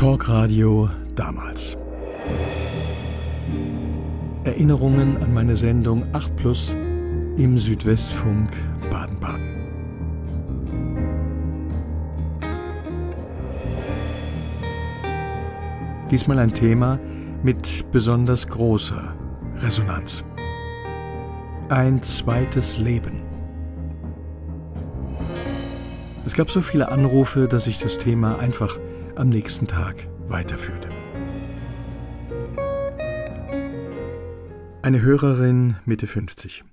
Talkradio damals. Erinnerungen an meine Sendung 8 Plus im Südwestfunk Baden-Baden. Diesmal ein Thema mit besonders großer Resonanz. Ein zweites Leben. Es gab so viele Anrufe, dass ich das Thema einfach am nächsten Tag weiterführte. Eine Hörerin Mitte 50.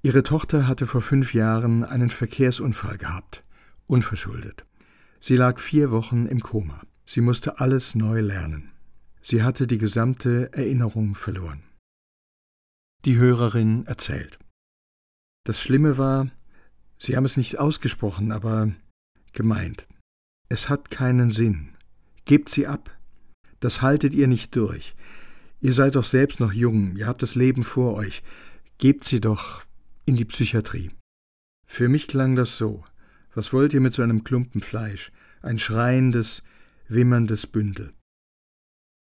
Ihre Tochter hatte vor fünf Jahren einen Verkehrsunfall gehabt, unverschuldet. Sie lag vier Wochen im Koma. Sie musste alles neu lernen. Sie hatte die gesamte Erinnerung verloren. Die Hörerin erzählt. Das Schlimme war, Sie haben es nicht ausgesprochen, aber gemeint. Es hat keinen Sinn. Gebt sie ab. Das haltet ihr nicht durch. Ihr seid doch selbst noch jung, ihr habt das Leben vor euch. Gebt sie doch in die Psychiatrie. Für mich klang das so. Was wollt ihr mit so einem Klumpen Fleisch? Ein schreiendes, wimmerndes Bündel.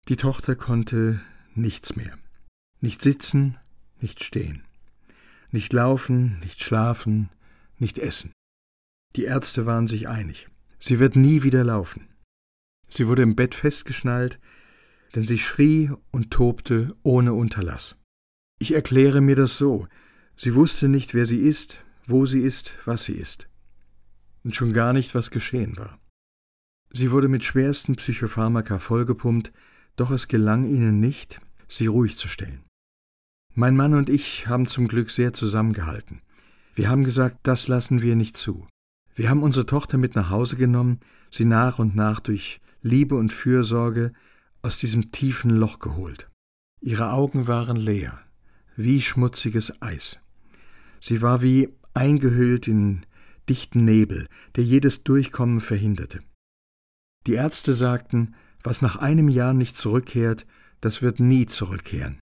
Die Tochter konnte nichts mehr. Nicht sitzen, nicht stehen. Nicht laufen, nicht schlafen, nicht essen. Die Ärzte waren sich einig. Sie wird nie wieder laufen. Sie wurde im Bett festgeschnallt, denn sie schrie und tobte ohne Unterlass. Ich erkläre mir das so. Sie wusste nicht, wer sie ist, wo sie ist, was sie ist. Und schon gar nicht, was geschehen war. Sie wurde mit schwersten Psychopharmaka vollgepumpt, doch es gelang ihnen nicht, sie ruhig zu stellen. Mein Mann und ich haben zum Glück sehr zusammengehalten. Wir haben gesagt, das lassen wir nicht zu. Wir haben unsere Tochter mit nach Hause genommen, sie nach und nach durch Liebe und Fürsorge aus diesem tiefen Loch geholt. Ihre Augen waren leer, wie schmutziges Eis. Sie war wie eingehüllt in dichten Nebel, der jedes Durchkommen verhinderte. Die Ärzte sagten, was nach einem Jahr nicht zurückkehrt, das wird nie zurückkehren.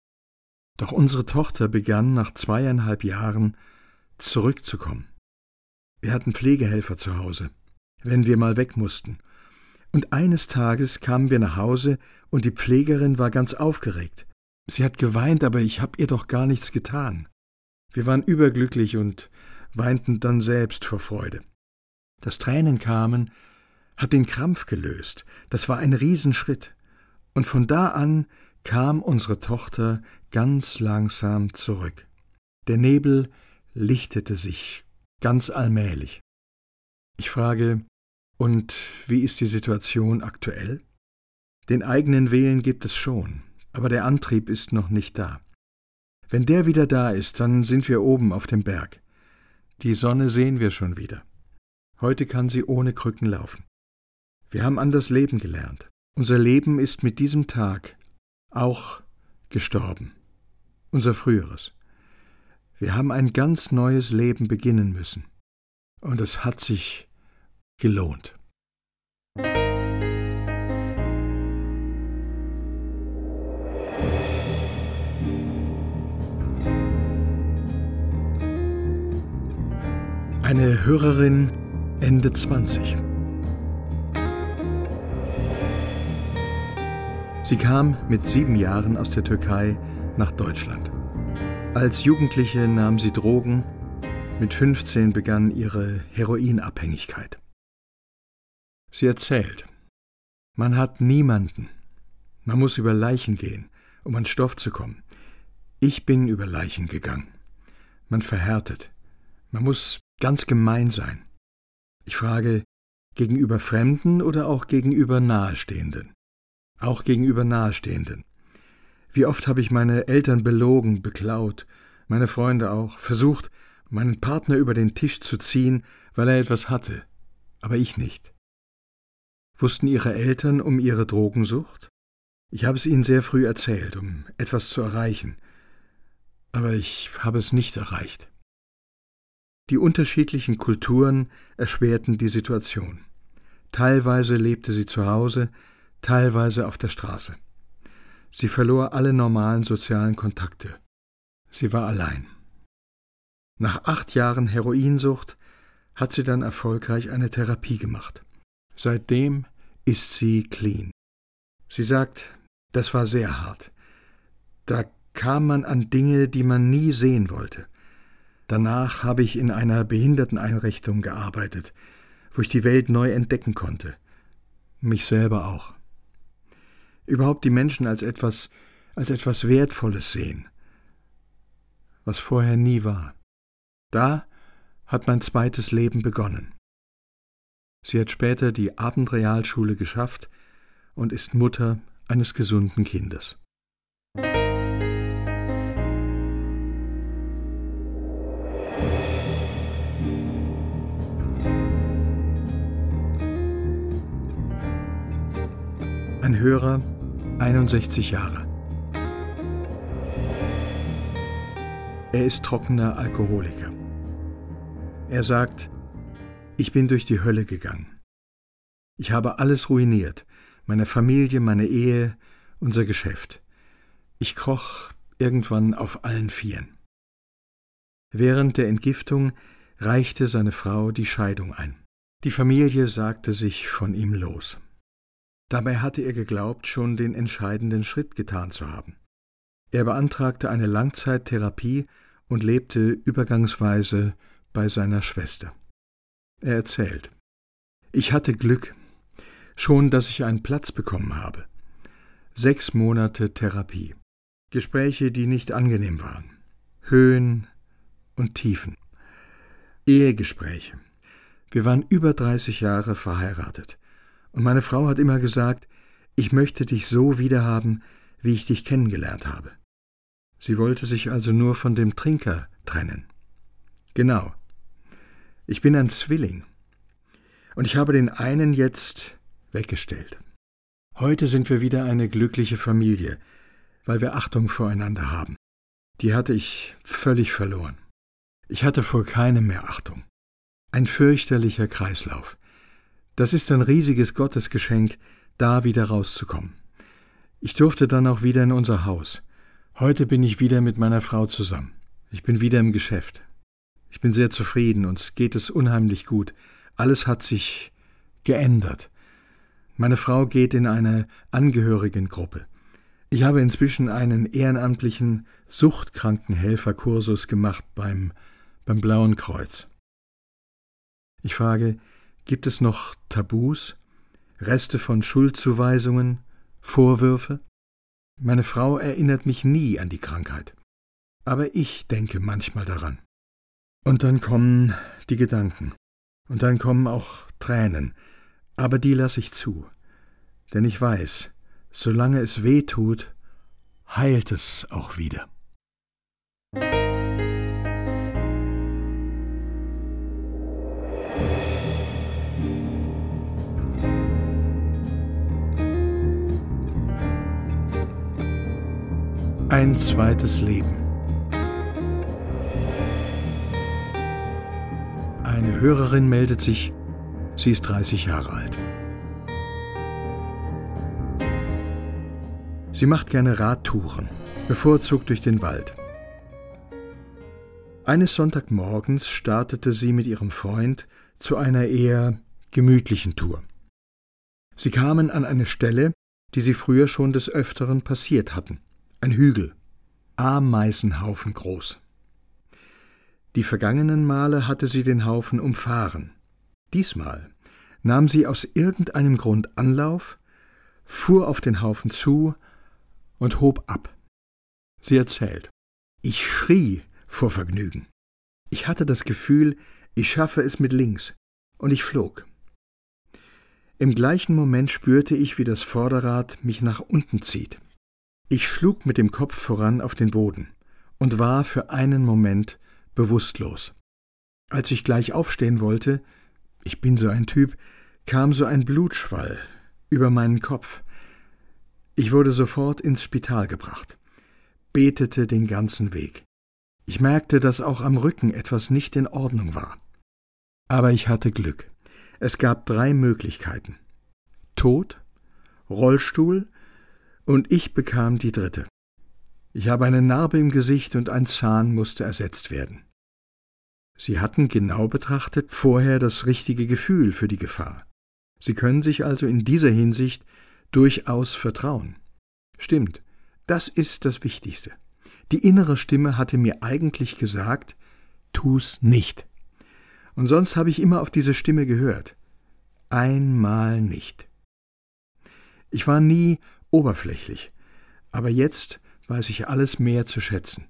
Doch unsere Tochter begann nach zweieinhalb Jahren zurückzukommen. Wir hatten Pflegehelfer zu Hause, wenn wir mal weg mussten. Und eines Tages kamen wir nach Hause und die Pflegerin war ganz aufgeregt. Sie hat geweint, aber ich hab ihr doch gar nichts getan. Wir waren überglücklich und weinten dann selbst vor Freude. Das Tränen kamen, hat den Krampf gelöst. Das war ein Riesenschritt. Und von da an kam unsere Tochter ganz langsam zurück. Der Nebel lichtete sich ganz allmählich. Ich frage, und wie ist die Situation aktuell? Den eigenen Willen gibt es schon, aber der Antrieb ist noch nicht da. Wenn der wieder da ist, dann sind wir oben auf dem Berg. Die Sonne sehen wir schon wieder. Heute kann sie ohne Krücken laufen. Wir haben an das Leben gelernt. Unser Leben ist mit diesem Tag auch gestorben. Unser früheres. Wir haben ein ganz neues Leben beginnen müssen. Und es hat sich gelohnt. Eine Hörerin Ende 20. Sie kam mit sieben Jahren aus der Türkei nach Deutschland. Als Jugendliche nahm sie Drogen, mit 15 begann ihre Heroinabhängigkeit. Sie erzählt, man hat niemanden, man muss über Leichen gehen, um an Stoff zu kommen. Ich bin über Leichen gegangen. Man verhärtet, man muss ganz gemein sein. Ich frage, gegenüber Fremden oder auch gegenüber Nahestehenden? Auch gegenüber Nahestehenden. Wie oft habe ich meine Eltern belogen, beklaut, meine Freunde auch, versucht, meinen Partner über den Tisch zu ziehen, weil er etwas hatte, aber ich nicht. Wussten Ihre Eltern um Ihre Drogensucht? Ich habe es Ihnen sehr früh erzählt, um etwas zu erreichen, aber ich habe es nicht erreicht. Die unterschiedlichen Kulturen erschwerten die Situation. Teilweise lebte sie zu Hause, teilweise auf der Straße. Sie verlor alle normalen sozialen Kontakte. Sie war allein. Nach acht Jahren Heroinsucht hat sie dann erfolgreich eine Therapie gemacht. Seitdem ist sie clean. Sie sagt, das war sehr hart. Da kam man an Dinge, die man nie sehen wollte. Danach habe ich in einer Behinderteneinrichtung gearbeitet, wo ich die Welt neu entdecken konnte. Mich selber auch. Überhaupt die Menschen als etwas, als etwas Wertvolles sehen, was vorher nie war. Da hat mein zweites Leben begonnen. Sie hat später die Abendrealschule geschafft und ist Mutter eines gesunden Kindes. Ein Hörer, 61 Jahre. Er ist trockener Alkoholiker. Er sagt, ich bin durch die Hölle gegangen. Ich habe alles ruiniert, meine Familie, meine Ehe, unser Geschäft. Ich kroch irgendwann auf allen Vieren. Während der Entgiftung reichte seine Frau die Scheidung ein. Die Familie sagte sich von ihm los. Dabei hatte er geglaubt, schon den entscheidenden Schritt getan zu haben. Er beantragte eine Langzeittherapie und lebte übergangsweise bei seiner Schwester. Er erzählt Ich hatte Glück, schon dass ich einen Platz bekommen habe. Sechs Monate Therapie. Gespräche, die nicht angenehm waren. Höhen und Tiefen. Ehegespräche. Wir waren über 30 Jahre verheiratet. Und meine Frau hat immer gesagt, ich möchte dich so wiederhaben, wie ich dich kennengelernt habe. Sie wollte sich also nur von dem Trinker trennen. Genau. Ich bin ein Zwilling. Und ich habe den einen jetzt weggestellt. Heute sind wir wieder eine glückliche Familie, weil wir Achtung voreinander haben. Die hatte ich völlig verloren. Ich hatte vor keinem mehr Achtung. Ein fürchterlicher Kreislauf. Das ist ein riesiges Gottesgeschenk, da wieder rauszukommen. Ich durfte dann auch wieder in unser Haus. Heute bin ich wieder mit meiner Frau zusammen. Ich bin wieder im Geschäft. Ich bin sehr zufrieden, uns geht es unheimlich gut. Alles hat sich geändert. Meine Frau geht in eine Angehörigengruppe. Ich habe inzwischen einen ehrenamtlichen Suchtkrankenhelferkursus gemacht beim, beim Blauen Kreuz. Ich frage, gibt es noch Tabus, Reste von Schuldzuweisungen, Vorwürfe? Meine Frau erinnert mich nie an die Krankheit. Aber ich denke manchmal daran. Und dann kommen die Gedanken. Und dann kommen auch Tränen. Aber die lasse ich zu. Denn ich weiß, solange es weh tut, heilt es auch wieder. Ein zweites Leben. Eine Hörerin meldet sich, sie ist 30 Jahre alt. Sie macht gerne Radtouren, bevorzugt durch den Wald. Eines Sonntagmorgens startete sie mit ihrem Freund zu einer eher gemütlichen Tour. Sie kamen an eine Stelle, die sie früher schon des Öfteren passiert hatten. Ein Hügel, Ameisenhaufen groß. Die vergangenen Male hatte sie den Haufen umfahren. Diesmal nahm sie aus irgendeinem Grund Anlauf, fuhr auf den Haufen zu und hob ab. Sie erzählt. Ich schrie vor Vergnügen. Ich hatte das Gefühl, ich schaffe es mit links, und ich flog. Im gleichen Moment spürte ich, wie das Vorderrad mich nach unten zieht. Ich schlug mit dem Kopf voran auf den Boden und war für einen Moment bewusstlos. Als ich gleich aufstehen wollte, ich bin so ein Typ, kam so ein Blutschwall über meinen Kopf, ich wurde sofort ins Spital gebracht, betete den ganzen Weg. Ich merkte, dass auch am Rücken etwas nicht in Ordnung war. Aber ich hatte Glück. Es gab drei Möglichkeiten. Tod, Rollstuhl und ich bekam die dritte. Ich habe eine Narbe im Gesicht und ein Zahn musste ersetzt werden. Sie hatten genau betrachtet vorher das richtige Gefühl für die Gefahr. Sie können sich also in dieser Hinsicht durchaus Vertrauen. Stimmt, das ist das Wichtigste. Die innere Stimme hatte mir eigentlich gesagt, tu's nicht. Und sonst habe ich immer auf diese Stimme gehört. Einmal nicht. Ich war nie oberflächlich, aber jetzt weiß ich alles mehr zu schätzen.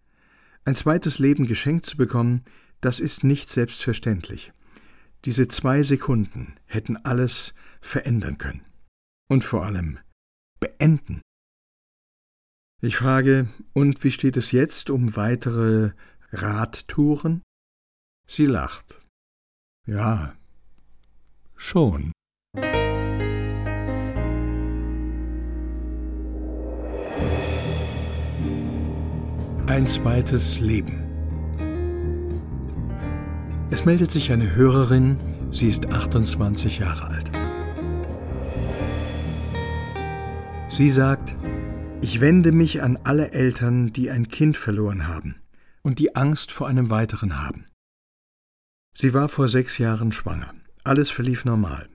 Ein zweites Leben geschenkt zu bekommen, das ist nicht selbstverständlich. Diese zwei Sekunden hätten alles verändern können. Und vor allem beenden. Ich frage, und wie steht es jetzt um weitere Radtouren? Sie lacht. Ja, schon. Ein zweites Leben. Es meldet sich eine Hörerin, sie ist 28 Jahre alt. Sie sagt, ich wende mich an alle Eltern, die ein Kind verloren haben und die Angst vor einem weiteren haben. Sie war vor sechs Jahren schwanger. Alles verlief normal.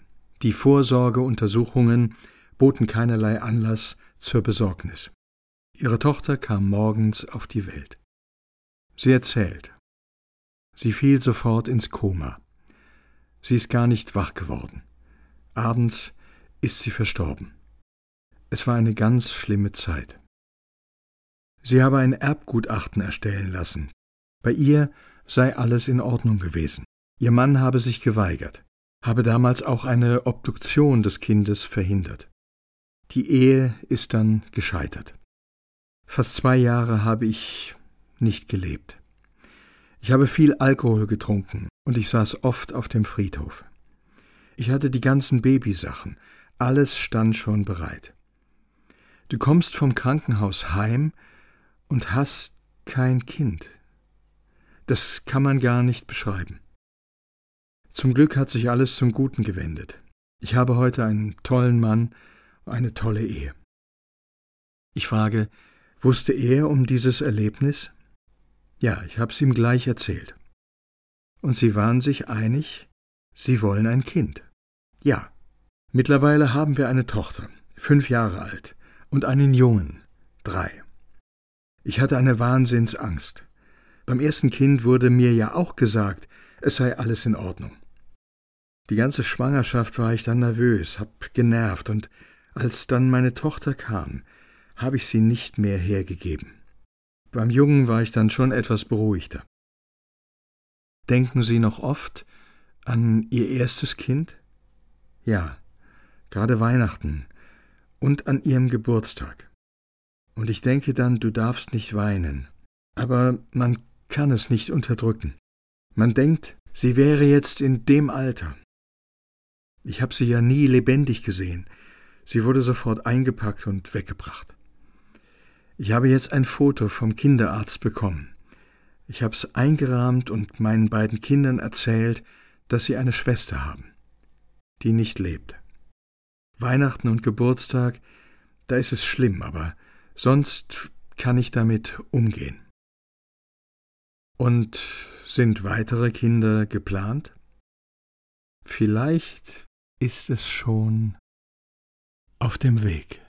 Die Vorsorgeuntersuchungen boten keinerlei Anlass zur Besorgnis. Ihre Tochter kam morgens auf die Welt. Sie erzählt. Sie fiel sofort ins Koma. Sie ist gar nicht wach geworden. Abends ist sie verstorben. Es war eine ganz schlimme Zeit. Sie habe ein Erbgutachten erstellen lassen. Bei ihr sei alles in Ordnung gewesen. Ihr Mann habe sich geweigert, habe damals auch eine Obduktion des Kindes verhindert. Die Ehe ist dann gescheitert. Fast zwei Jahre habe ich nicht gelebt. Ich habe viel Alkohol getrunken und ich saß oft auf dem Friedhof. Ich hatte die ganzen Babysachen, alles stand schon bereit. Du kommst vom Krankenhaus heim und hast kein Kind. Das kann man gar nicht beschreiben. Zum Glück hat sich alles zum Guten gewendet. Ich habe heute einen tollen Mann, eine tolle Ehe. Ich frage, wusste er um dieses Erlebnis? Ja, ich hab's ihm gleich erzählt. Und sie waren sich einig, sie wollen ein Kind. Ja. Mittlerweile haben wir eine Tochter, fünf Jahre alt, und einen Jungen, drei. Ich hatte eine Wahnsinnsangst. Beim ersten Kind wurde mir ja auch gesagt, es sei alles in Ordnung. Die ganze Schwangerschaft war ich dann nervös, hab genervt, und als dann meine Tochter kam, habe ich sie nicht mehr hergegeben. Beim Jungen war ich dann schon etwas beruhigter. Denken Sie noch oft an Ihr erstes Kind? Ja, gerade Weihnachten und an ihrem Geburtstag. Und ich denke dann, du darfst nicht weinen. Aber man kann es nicht unterdrücken. Man denkt, sie wäre jetzt in dem Alter. Ich habe sie ja nie lebendig gesehen. Sie wurde sofort eingepackt und weggebracht. Ich habe jetzt ein Foto vom Kinderarzt bekommen. Ich habe es eingerahmt und meinen beiden Kindern erzählt, dass sie eine Schwester haben, die nicht lebt. Weihnachten und Geburtstag, da ist es schlimm, aber sonst kann ich damit umgehen. Und sind weitere Kinder geplant? Vielleicht ist es schon auf dem Weg.